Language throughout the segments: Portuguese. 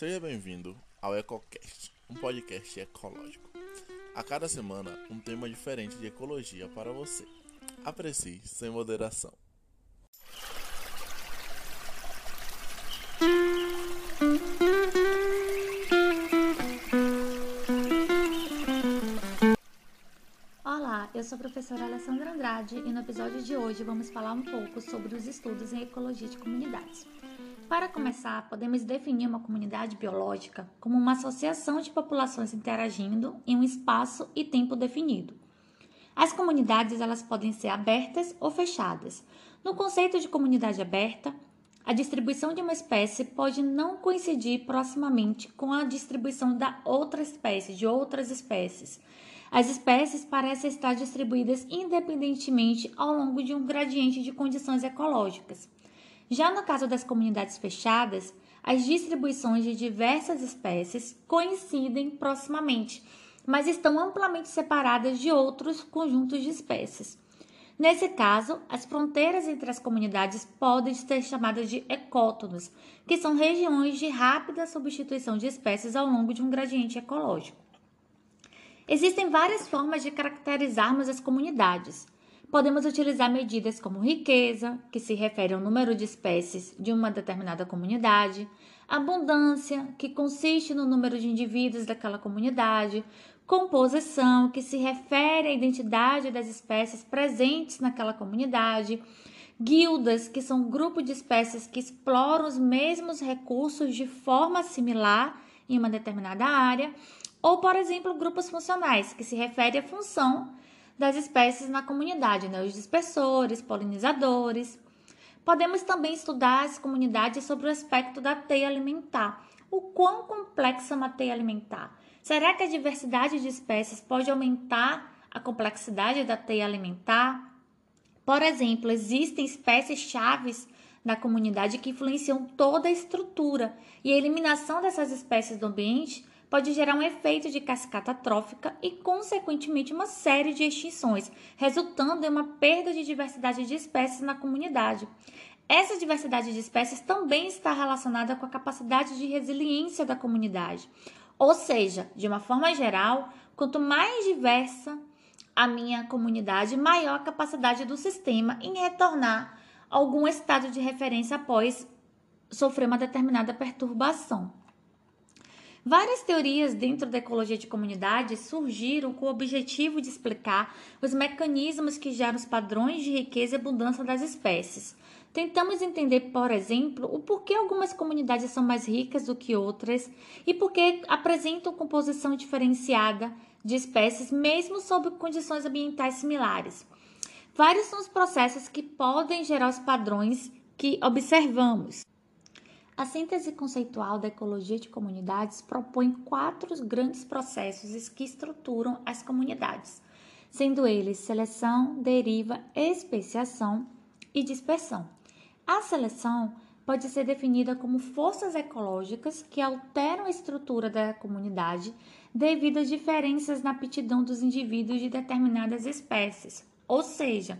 Seja bem-vindo ao EcoCast, um podcast ecológico. A cada semana, um tema diferente de ecologia para você. Aprecie sem moderação. Olá, eu sou a professora Alessandra Andrade e no episódio de hoje vamos falar um pouco sobre os estudos em ecologia de comunidades. Para começar, podemos definir uma comunidade biológica como uma associação de populações interagindo em um espaço e tempo definido. As comunidades elas podem ser abertas ou fechadas. No conceito de comunidade aberta, a distribuição de uma espécie pode não coincidir proximamente com a distribuição da outra espécie, de outras espécies. As espécies parecem estar distribuídas independentemente ao longo de um gradiente de condições ecológicas. Já no caso das comunidades fechadas, as distribuições de diversas espécies coincidem proximamente, mas estão amplamente separadas de outros conjuntos de espécies. Nesse caso, as fronteiras entre as comunidades podem ser chamadas de ecótonos, que são regiões de rápida substituição de espécies ao longo de um gradiente ecológico. Existem várias formas de caracterizarmos as comunidades. Podemos utilizar medidas como riqueza, que se refere ao número de espécies de uma determinada comunidade, abundância, que consiste no número de indivíduos daquela comunidade, composição, que se refere à identidade das espécies presentes naquela comunidade, guildas, que são um grupo de espécies que exploram os mesmos recursos de forma similar em uma determinada área, ou, por exemplo, grupos funcionais, que se refere à função das espécies na comunidade, né? os dispersores, polinizadores. Podemos também estudar as comunidades sobre o aspecto da teia alimentar. O quão complexa é uma teia alimentar? Será que a diversidade de espécies pode aumentar a complexidade da teia alimentar? Por exemplo, existem espécies chaves da comunidade que influenciam toda a estrutura e a eliminação dessas espécies do ambiente pode gerar um efeito de cascata trófica e, consequentemente, uma série de extinções, resultando em uma perda de diversidade de espécies na comunidade. Essa diversidade de espécies também está relacionada com a capacidade de resiliência da comunidade. Ou seja, de uma forma geral, quanto mais diversa a minha comunidade, maior a capacidade do sistema em retornar algum estado de referência após sofrer uma determinada perturbação. Várias teorias dentro da ecologia de comunidades surgiram com o objetivo de explicar os mecanismos que geram os padrões de riqueza e abundância das espécies. Tentamos entender, por exemplo, o porquê algumas comunidades são mais ricas do que outras e porquê apresentam composição diferenciada de espécies, mesmo sob condições ambientais similares. Vários são os processos que podem gerar os padrões que observamos. A síntese conceitual da ecologia de comunidades propõe quatro grandes processos que estruturam as comunidades, sendo eles seleção, deriva, especiação e dispersão. A seleção pode ser definida como forças ecológicas que alteram a estrutura da comunidade devido a diferenças na aptidão dos indivíduos de determinadas espécies, ou seja,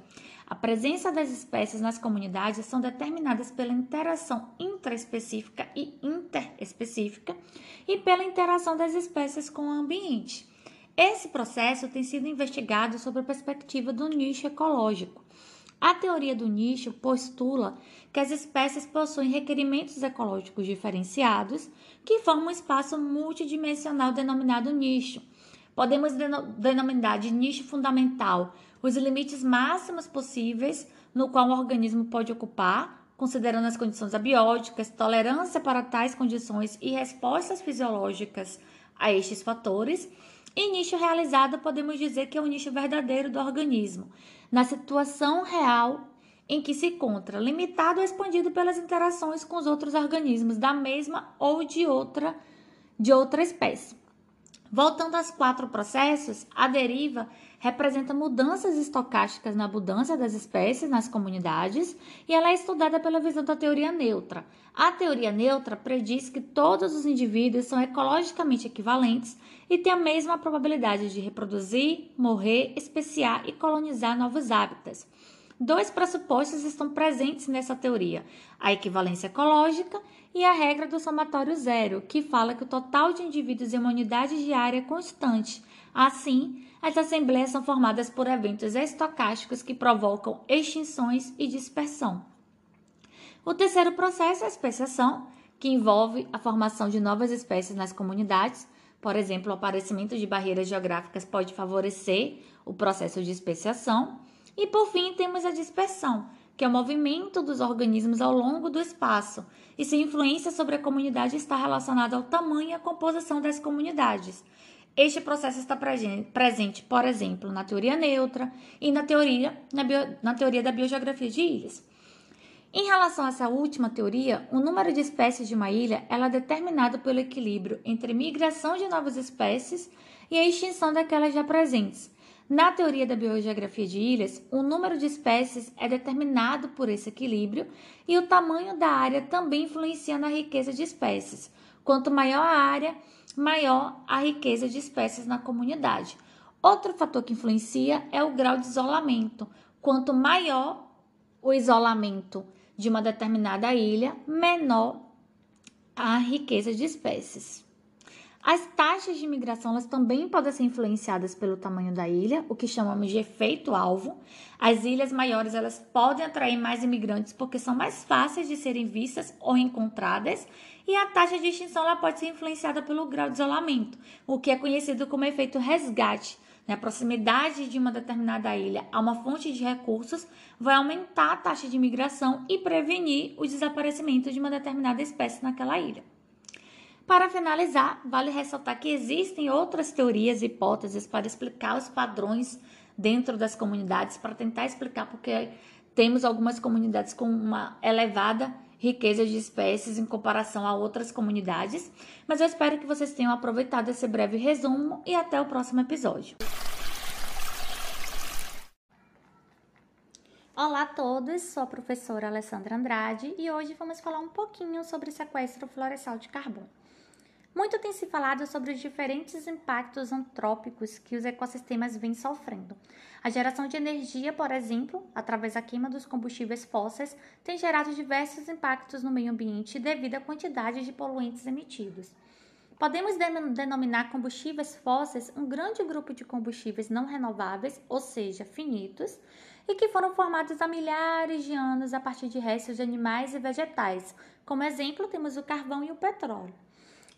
a presença das espécies nas comunidades são determinadas pela interação intraespecífica e interespecífica e pela interação das espécies com o ambiente. Esse processo tem sido investigado sob a perspectiva do nicho ecológico. A teoria do nicho postula que as espécies possuem requerimentos ecológicos diferenciados que formam um espaço multidimensional denominado nicho. Podemos denominar de nicho fundamental os limites máximos possíveis no qual o organismo pode ocupar, considerando as condições abióticas, tolerância para tais condições e respostas fisiológicas a estes fatores. E nicho realizado, podemos dizer que é o nicho verdadeiro do organismo, na situação real em que se encontra, limitado ou expandido pelas interações com os outros organismos da mesma ou de outra de outra espécie. Voltando aos quatro processos, a deriva representa mudanças estocásticas na abundância das espécies nas comunidades e ela é estudada pela visão da teoria neutra. A teoria neutra prediz que todos os indivíduos são ecologicamente equivalentes e têm a mesma probabilidade de reproduzir, morrer, especiar e colonizar novos hábitats. Dois pressupostos estão presentes nessa teoria: a equivalência ecológica e a regra do somatório zero, que fala que o total de indivíduos em uma unidade diária é constante. Assim, as assembleias são formadas por eventos estocásticos que provocam extinções e dispersão. O terceiro processo é a especiação, que envolve a formação de novas espécies nas comunidades. Por exemplo, o aparecimento de barreiras geográficas pode favorecer o processo de especiação. E por fim, temos a dispersão, que é o movimento dos organismos ao longo do espaço, e sua influência sobre a comunidade está relacionada ao tamanho e à composição das comunidades. Este processo está presente, por exemplo, na teoria neutra e na teoria, na, bio, na teoria da biogeografia de ilhas. Em relação a essa última teoria, o número de espécies de uma ilha é determinado pelo equilíbrio entre migração de novas espécies e a extinção daquelas já presentes. Na teoria da biogeografia de ilhas, o número de espécies é determinado por esse equilíbrio e o tamanho da área também influencia na riqueza de espécies. Quanto maior a área, maior a riqueza de espécies na comunidade. Outro fator que influencia é o grau de isolamento. Quanto maior o isolamento de uma determinada ilha, menor a riqueza de espécies. As taxas de imigração elas também podem ser influenciadas pelo tamanho da ilha, o que chamamos de efeito alvo. As ilhas maiores elas podem atrair mais imigrantes porque são mais fáceis de serem vistas ou encontradas, e a taxa de extinção ela pode ser influenciada pelo grau de isolamento, o que é conhecido como efeito resgate. A proximidade de uma determinada ilha a uma fonte de recursos vai aumentar a taxa de imigração e prevenir o desaparecimento de uma determinada espécie naquela ilha. Para finalizar, vale ressaltar que existem outras teorias e hipóteses para explicar os padrões dentro das comunidades, para tentar explicar porque temos algumas comunidades com uma elevada riqueza de espécies em comparação a outras comunidades. Mas eu espero que vocês tenham aproveitado esse breve resumo e até o próximo episódio. Olá a todos, sou a professora Alessandra Andrade e hoje vamos falar um pouquinho sobre sequestro florestal de carbono. Muito tem se falado sobre os diferentes impactos antrópicos que os ecossistemas vêm sofrendo. A geração de energia, por exemplo, através da queima dos combustíveis fósseis, tem gerado diversos impactos no meio ambiente devido à quantidade de poluentes emitidos. Podemos denominar combustíveis fósseis um grande grupo de combustíveis não renováveis, ou seja, finitos, e que foram formados há milhares de anos a partir de restos de animais e vegetais. Como exemplo, temos o carvão e o petróleo.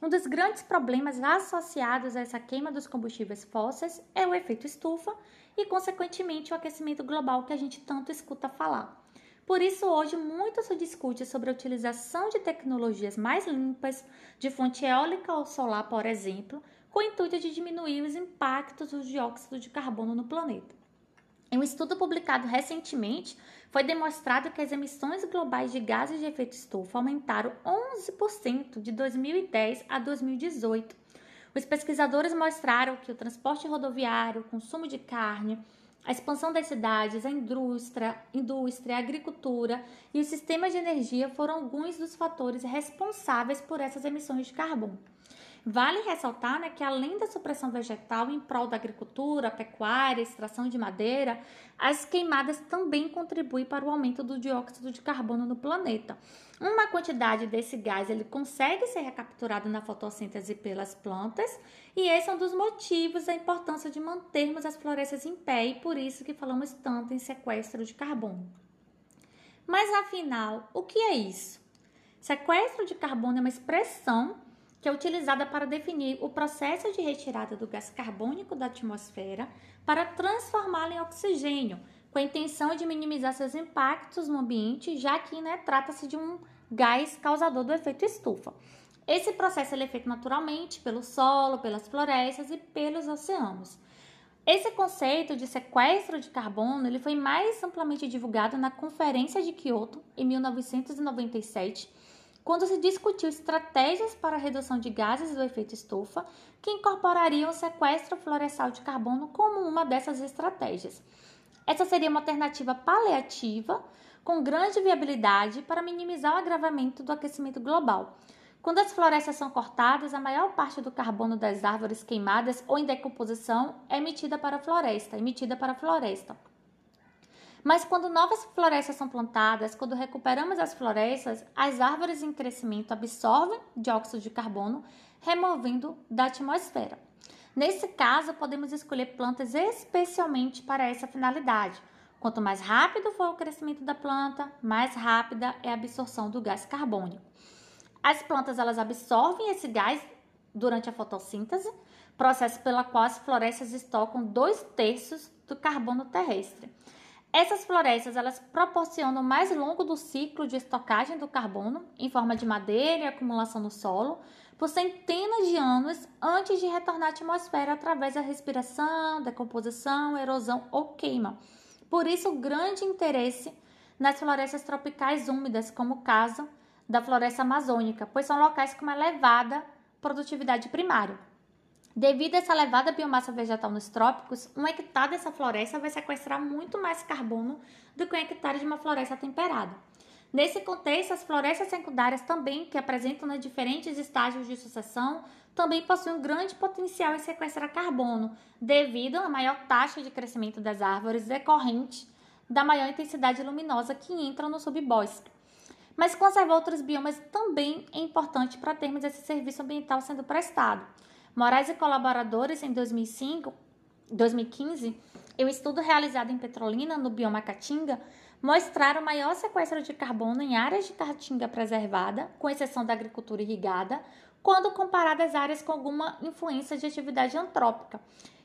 Um dos grandes problemas associados a essa queima dos combustíveis fósseis é o efeito estufa e, consequentemente, o aquecimento global que a gente tanto escuta falar. Por isso, hoje, muito se discute sobre a utilização de tecnologias mais limpas, de fonte eólica ou solar, por exemplo, com o intuito de diminuir os impactos do dióxido de carbono no planeta. Em um estudo publicado recentemente, foi demonstrado que as emissões globais de gases de efeito estufa aumentaram 11% de 2010 a 2018. Os pesquisadores mostraram que o transporte rodoviário, o consumo de carne, a expansão das cidades, a indústria, indústria, a agricultura e os sistemas de energia foram alguns dos fatores responsáveis por essas emissões de carbono. Vale ressaltar né, que, além da supressão vegetal em prol da agricultura, pecuária, extração de madeira, as queimadas também contribuem para o aumento do dióxido de carbono no planeta. Uma quantidade desse gás ele consegue ser recapturado na fotossíntese pelas plantas, e esse é um dos motivos da importância de mantermos as florestas em pé, e por isso que falamos tanto em sequestro de carbono. Mas afinal, o que é isso? Sequestro de carbono é uma expressão que é utilizada para definir o processo de retirada do gás carbônico da atmosfera para transformá-lo em oxigênio, com a intenção de minimizar seus impactos no ambiente, já que né, trata-se de um gás causador do efeito estufa. Esse processo é feito naturalmente pelo solo, pelas florestas e pelos oceanos. Esse conceito de sequestro de carbono ele foi mais amplamente divulgado na Conferência de Kyoto em 1997 quando se discutiu estratégias para a redução de gases do efeito estufa que incorporariam o sequestro florestal de carbono como uma dessas estratégias. Essa seria uma alternativa paliativa com grande viabilidade para minimizar o agravamento do aquecimento global. Quando as florestas são cortadas, a maior parte do carbono das árvores queimadas ou em decomposição é emitida para a floresta, emitida para a floresta. Mas quando novas florestas são plantadas, quando recuperamos as florestas, as árvores em crescimento absorvem dióxido de carbono, removendo da atmosfera. Nesse caso, podemos escolher plantas especialmente para essa finalidade. Quanto mais rápido for o crescimento da planta, mais rápida é a absorção do gás carbônico. As plantas elas absorvem esse gás durante a fotossíntese, processo pela qual as florestas estocam dois terços do carbono terrestre. Essas florestas elas proporcionam mais longo do ciclo de estocagem do carbono em forma de madeira e acumulação no solo por centenas de anos antes de retornar à atmosfera através da respiração, decomposição, erosão ou queima. Por isso, o grande interesse nas florestas tropicais úmidas, como o caso da floresta amazônica, pois são locais com uma elevada produtividade primária. Devido a essa elevada biomassa vegetal nos trópicos, um hectare dessa floresta vai sequestrar muito mais carbono do que um hectare de uma floresta temperada. Nesse contexto, as florestas secundárias também, que apresentam né, diferentes estágios de sucessão, também possuem um grande potencial em sequestrar carbono, devido à maior taxa de crescimento das árvores decorrente da maior intensidade luminosa que entra no subbosque. Mas conservar outros biomas também é importante para termos esse serviço ambiental sendo prestado. Moraes e colaboradores, em 2005, 2015, em um estudo realizado em Petrolina, no bioma Caatinga, mostraram maior sequestro de carbono em áreas de caatinga preservada, com exceção da agricultura irrigada, quando comparadas às áreas com alguma influência de atividade antrópica.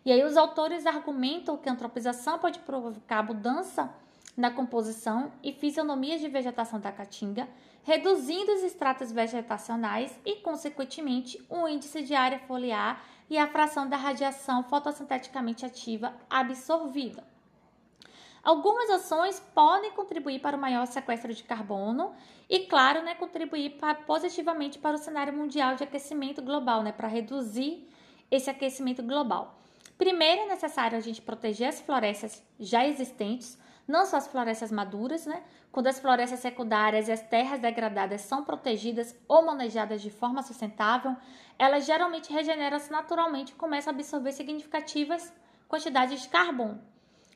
E aí os autores argumentam que a antropização pode provocar mudança na composição e fisionomia de vegetação da caatinga, reduzindo os estratos vegetacionais e, consequentemente, o índice de área foliar e a fração da radiação fotossinteticamente ativa absorvida. Algumas ações podem contribuir para o maior sequestro de carbono e, claro, né, contribuir para, positivamente para o cenário mundial de aquecimento global, né, para reduzir esse aquecimento global. Primeiro, é necessário a gente proteger as florestas já existentes, não só as florestas maduras, né? Quando as florestas secundárias e as terras degradadas são protegidas ou manejadas de forma sustentável, elas geralmente regeneram-se naturalmente e começam a absorver significativas quantidades de carbono.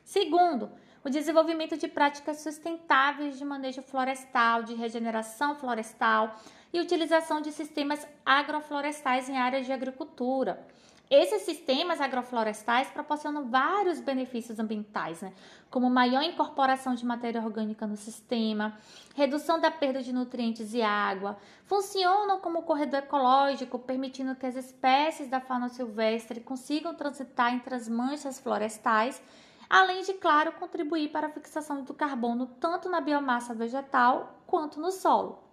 Segundo, o desenvolvimento de práticas sustentáveis de manejo florestal, de regeneração florestal e utilização de sistemas agroflorestais em áreas de agricultura. Esses sistemas agroflorestais proporcionam vários benefícios ambientais, né? como maior incorporação de matéria orgânica no sistema, redução da perda de nutrientes e água, funcionam como corredor ecológico, permitindo que as espécies da fauna silvestre consigam transitar entre as manchas florestais, além de, claro, contribuir para a fixação do carbono tanto na biomassa vegetal quanto no solo.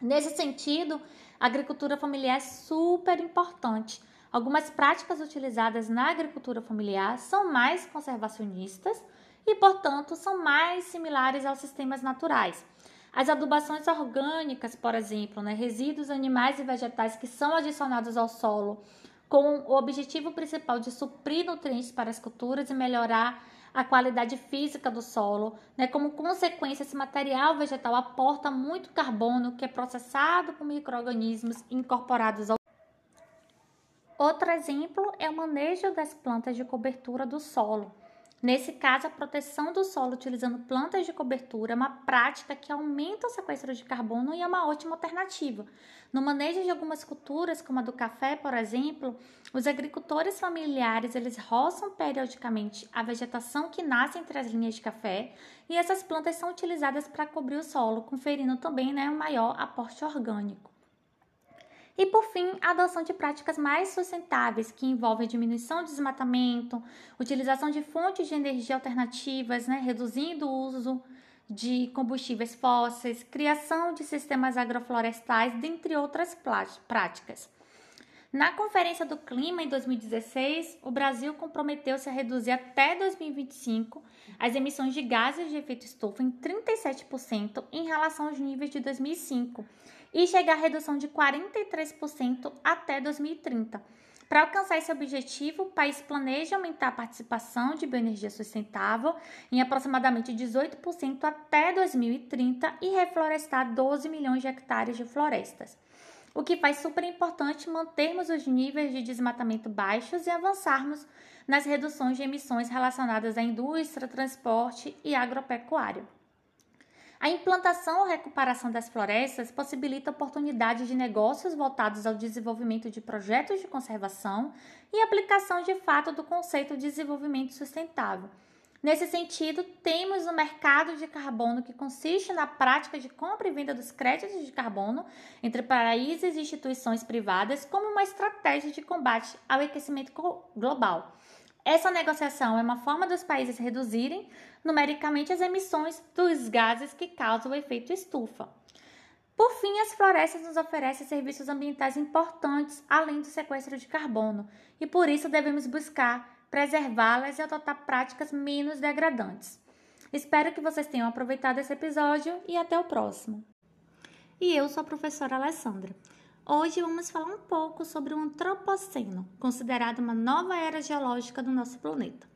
Nesse sentido, a agricultura familiar é super importante Algumas práticas utilizadas na agricultura familiar são mais conservacionistas e, portanto, são mais similares aos sistemas naturais. As adubações orgânicas, por exemplo, né, resíduos animais e vegetais que são adicionados ao solo com o objetivo principal de suprir nutrientes para as culturas e melhorar a qualidade física do solo. Né? Como consequência, esse material vegetal aporta muito carbono que é processado por micro-organismos incorporados ao Outro exemplo é o manejo das plantas de cobertura do solo. Nesse caso, a proteção do solo utilizando plantas de cobertura é uma prática que aumenta o sequestro de carbono e é uma ótima alternativa. No manejo de algumas culturas, como a do café, por exemplo, os agricultores familiares eles roçam periodicamente a vegetação que nasce entre as linhas de café e essas plantas são utilizadas para cobrir o solo, conferindo também né, um maior aporte orgânico. E por fim, a adoção de práticas mais sustentáveis, que envolvem diminuição do desmatamento, utilização de fontes de energia alternativas, né, reduzindo o uso de combustíveis fósseis, criação de sistemas agroflorestais, dentre outras práticas. Na Conferência do Clima em 2016, o Brasil comprometeu-se a reduzir até 2025 as emissões de gases de efeito estufa em 37% em relação aos níveis de 2005 e chegar à redução de 43% até 2030. Para alcançar esse objetivo, o país planeja aumentar a participação de bioenergia sustentável em aproximadamente 18% até 2030 e reflorestar 12 milhões de hectares de florestas. o que faz super importante mantermos os níveis de desmatamento baixos e avançarmos nas reduções de emissões relacionadas à indústria, transporte e agropecuária. A implantação ou recuperação das florestas possibilita oportunidades de negócios voltados ao desenvolvimento de projetos de conservação e aplicação de fato do conceito de desenvolvimento sustentável. Nesse sentido, temos o mercado de carbono que consiste na prática de compra e venda dos créditos de carbono entre países e instituições privadas como uma estratégia de combate ao aquecimento global. Essa negociação é uma forma dos países reduzirem numericamente as emissões dos gases que causam o efeito estufa. Por fim, as florestas nos oferecem serviços ambientais importantes além do sequestro de carbono, e por isso devemos buscar preservá-las e adotar práticas menos degradantes. Espero que vocês tenham aproveitado esse episódio e até o próximo. E eu sou a professora Alessandra. Hoje vamos falar um pouco sobre o antropoceno, considerado uma nova era geológica do nosso planeta.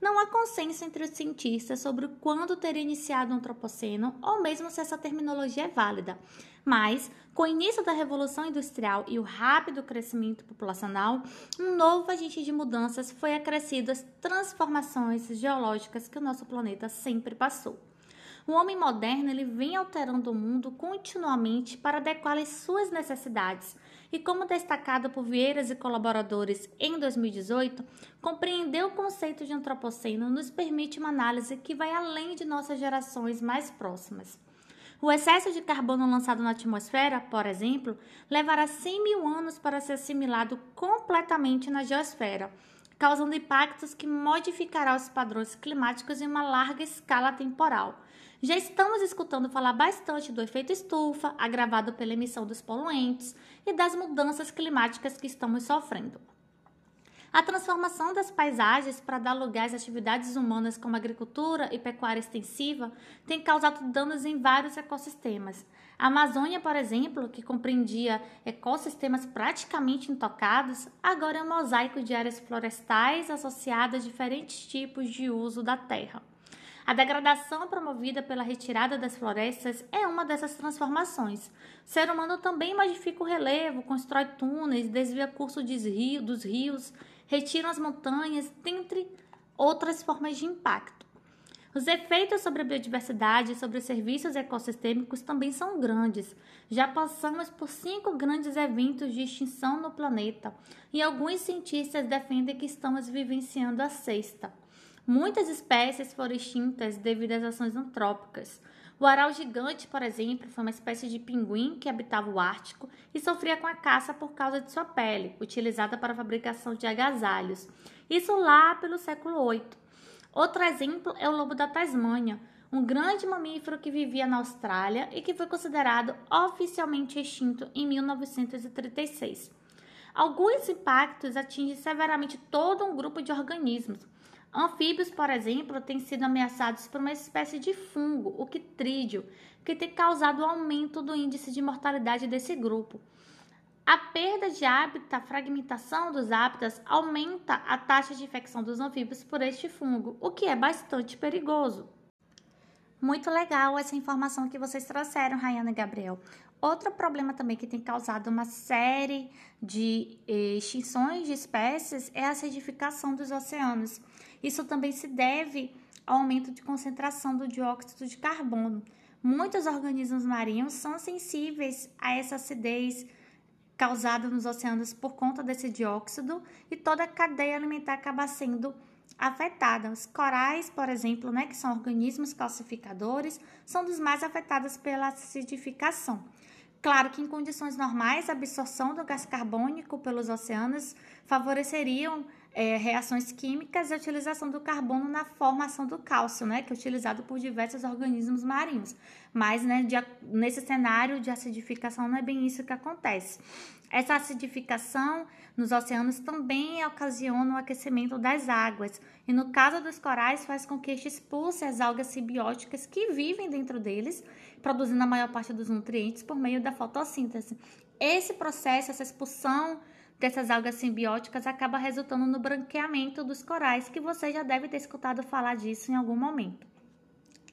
Não há consenso entre os cientistas sobre quando teria iniciado o antropoceno ou mesmo se essa terminologia é válida. Mas, com o início da Revolução Industrial e o rápido crescimento populacional, um novo agente de mudanças foi acrescido às transformações geológicas que o nosso planeta sempre passou. O homem moderno ele vem alterando o mundo continuamente para adequar às suas necessidades. E como destacado por Vieiras e colaboradores em 2018, compreender o conceito de antropoceno nos permite uma análise que vai além de nossas gerações mais próximas. O excesso de carbono lançado na atmosfera, por exemplo, levará 100 mil anos para ser assimilado completamente na geosfera, causando impactos que modificarão os padrões climáticos em uma larga escala temporal. Já estamos escutando falar bastante do efeito estufa, agravado pela emissão dos poluentes, e das mudanças climáticas que estamos sofrendo. A transformação das paisagens para dar lugar às atividades humanas como agricultura e pecuária extensiva tem causado danos em vários ecossistemas. A Amazônia, por exemplo, que compreendia ecossistemas praticamente intocados, agora é um mosaico de áreas florestais associadas a diferentes tipos de uso da terra. A degradação promovida pela retirada das florestas é uma dessas transformações. O ser humano também modifica o relevo, constrói túneis, desvia curso dos rios, retira as montanhas, dentre outras formas de impacto. Os efeitos sobre a biodiversidade e sobre os serviços ecossistêmicos também são grandes. Já passamos por cinco grandes eventos de extinção no planeta e alguns cientistas defendem que estamos vivenciando a sexta. Muitas espécies foram extintas devido às ações antrópicas. O aral gigante, por exemplo, foi uma espécie de pinguim que habitava o Ártico e sofria com a caça por causa de sua pele, utilizada para a fabricação de agasalhos. Isso lá pelo século VIII. Outro exemplo é o lobo da Tasmânia, um grande mamífero que vivia na Austrália e que foi considerado oficialmente extinto em 1936. Alguns impactos atingem severamente todo um grupo de organismos, Anfíbios, por exemplo, têm sido ameaçados por uma espécie de fungo, o quitrídeo, que tem causado o aumento do índice de mortalidade desse grupo. A perda de hábitat, a fragmentação dos hábitats, aumenta a taxa de infecção dos anfíbios por este fungo, o que é bastante perigoso. Muito legal essa informação que vocês trouxeram, Rayana e Gabriel. Outro problema também que tem causado uma série de eh, extinções de espécies é a acidificação dos oceanos. Isso também se deve ao aumento de concentração do dióxido de carbono. Muitos organismos marinhos são sensíveis a essa acidez causada nos oceanos por conta desse dióxido e toda a cadeia alimentar acaba sendo afetada. Os corais, por exemplo, né, que são organismos calcificadores, são dos mais afetados pela acidificação. Claro que em condições normais, a absorção do gás carbônico pelos oceanos favoreceria é, reações químicas e a utilização do carbono na formação do cálcio, né, que é utilizado por diversos organismos marinhos. Mas né, de, nesse cenário de acidificação não é bem isso que acontece. Essa acidificação nos oceanos também ocasiona o aquecimento das águas, e no caso dos corais faz com que este expulse as algas simbióticas que vivem dentro deles, produzindo a maior parte dos nutrientes por meio da fotossíntese. Esse processo, essa expulsão dessas algas simbióticas acaba resultando no branqueamento dos corais, que você já deve ter escutado falar disso em algum momento.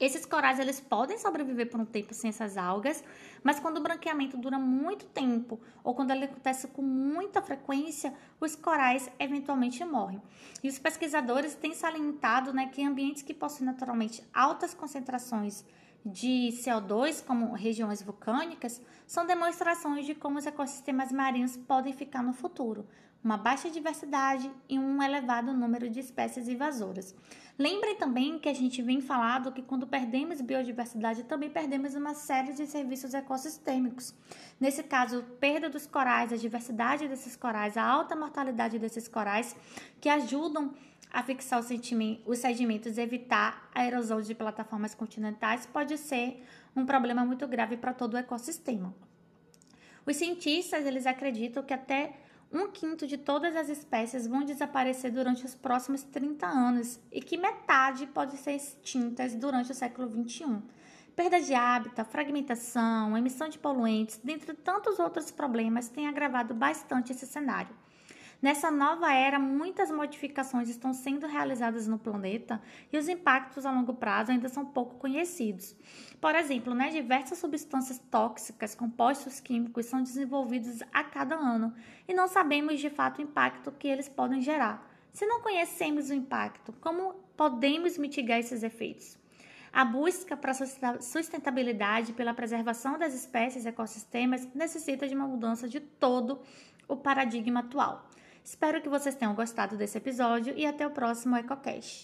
Esses corais eles podem sobreviver por um tempo sem essas algas, mas quando o branqueamento dura muito tempo ou quando ele acontece com muita frequência, os corais eventualmente morrem. E os pesquisadores têm salientado né, que ambientes que possuem naturalmente altas concentrações de CO2, como regiões vulcânicas, são demonstrações de como os ecossistemas marinhos podem ficar no futuro, uma baixa diversidade e um elevado número de espécies invasoras. Lembrem também que a gente vem falado que quando perdemos biodiversidade, também perdemos uma série de serviços ecossistêmicos. Nesse caso, perda dos corais, a diversidade desses corais, a alta mortalidade desses corais, que ajudam a fixar os sedimentos e evitar a erosão de plataformas continentais, pode ser um problema muito grave para todo o ecossistema. Os cientistas eles acreditam que até um quinto de todas as espécies vão desaparecer durante os próximos 30 anos e que metade pode ser extintas durante o século 21. Perda de hábitat, fragmentação, emissão de poluentes, dentre tantos outros problemas, têm agravado bastante esse cenário. Nessa nova era, muitas modificações estão sendo realizadas no planeta e os impactos a longo prazo ainda são pouco conhecidos. Por exemplo, né, diversas substâncias tóxicas, compostos químicos são desenvolvidos a cada ano e não sabemos de fato o impacto que eles podem gerar. Se não conhecemos o impacto, como podemos mitigar esses efeitos? A busca para sustentabilidade pela preservação das espécies e ecossistemas necessita de uma mudança de todo o paradigma atual. Espero que vocês tenham gostado desse episódio e até o próximo EcoCast.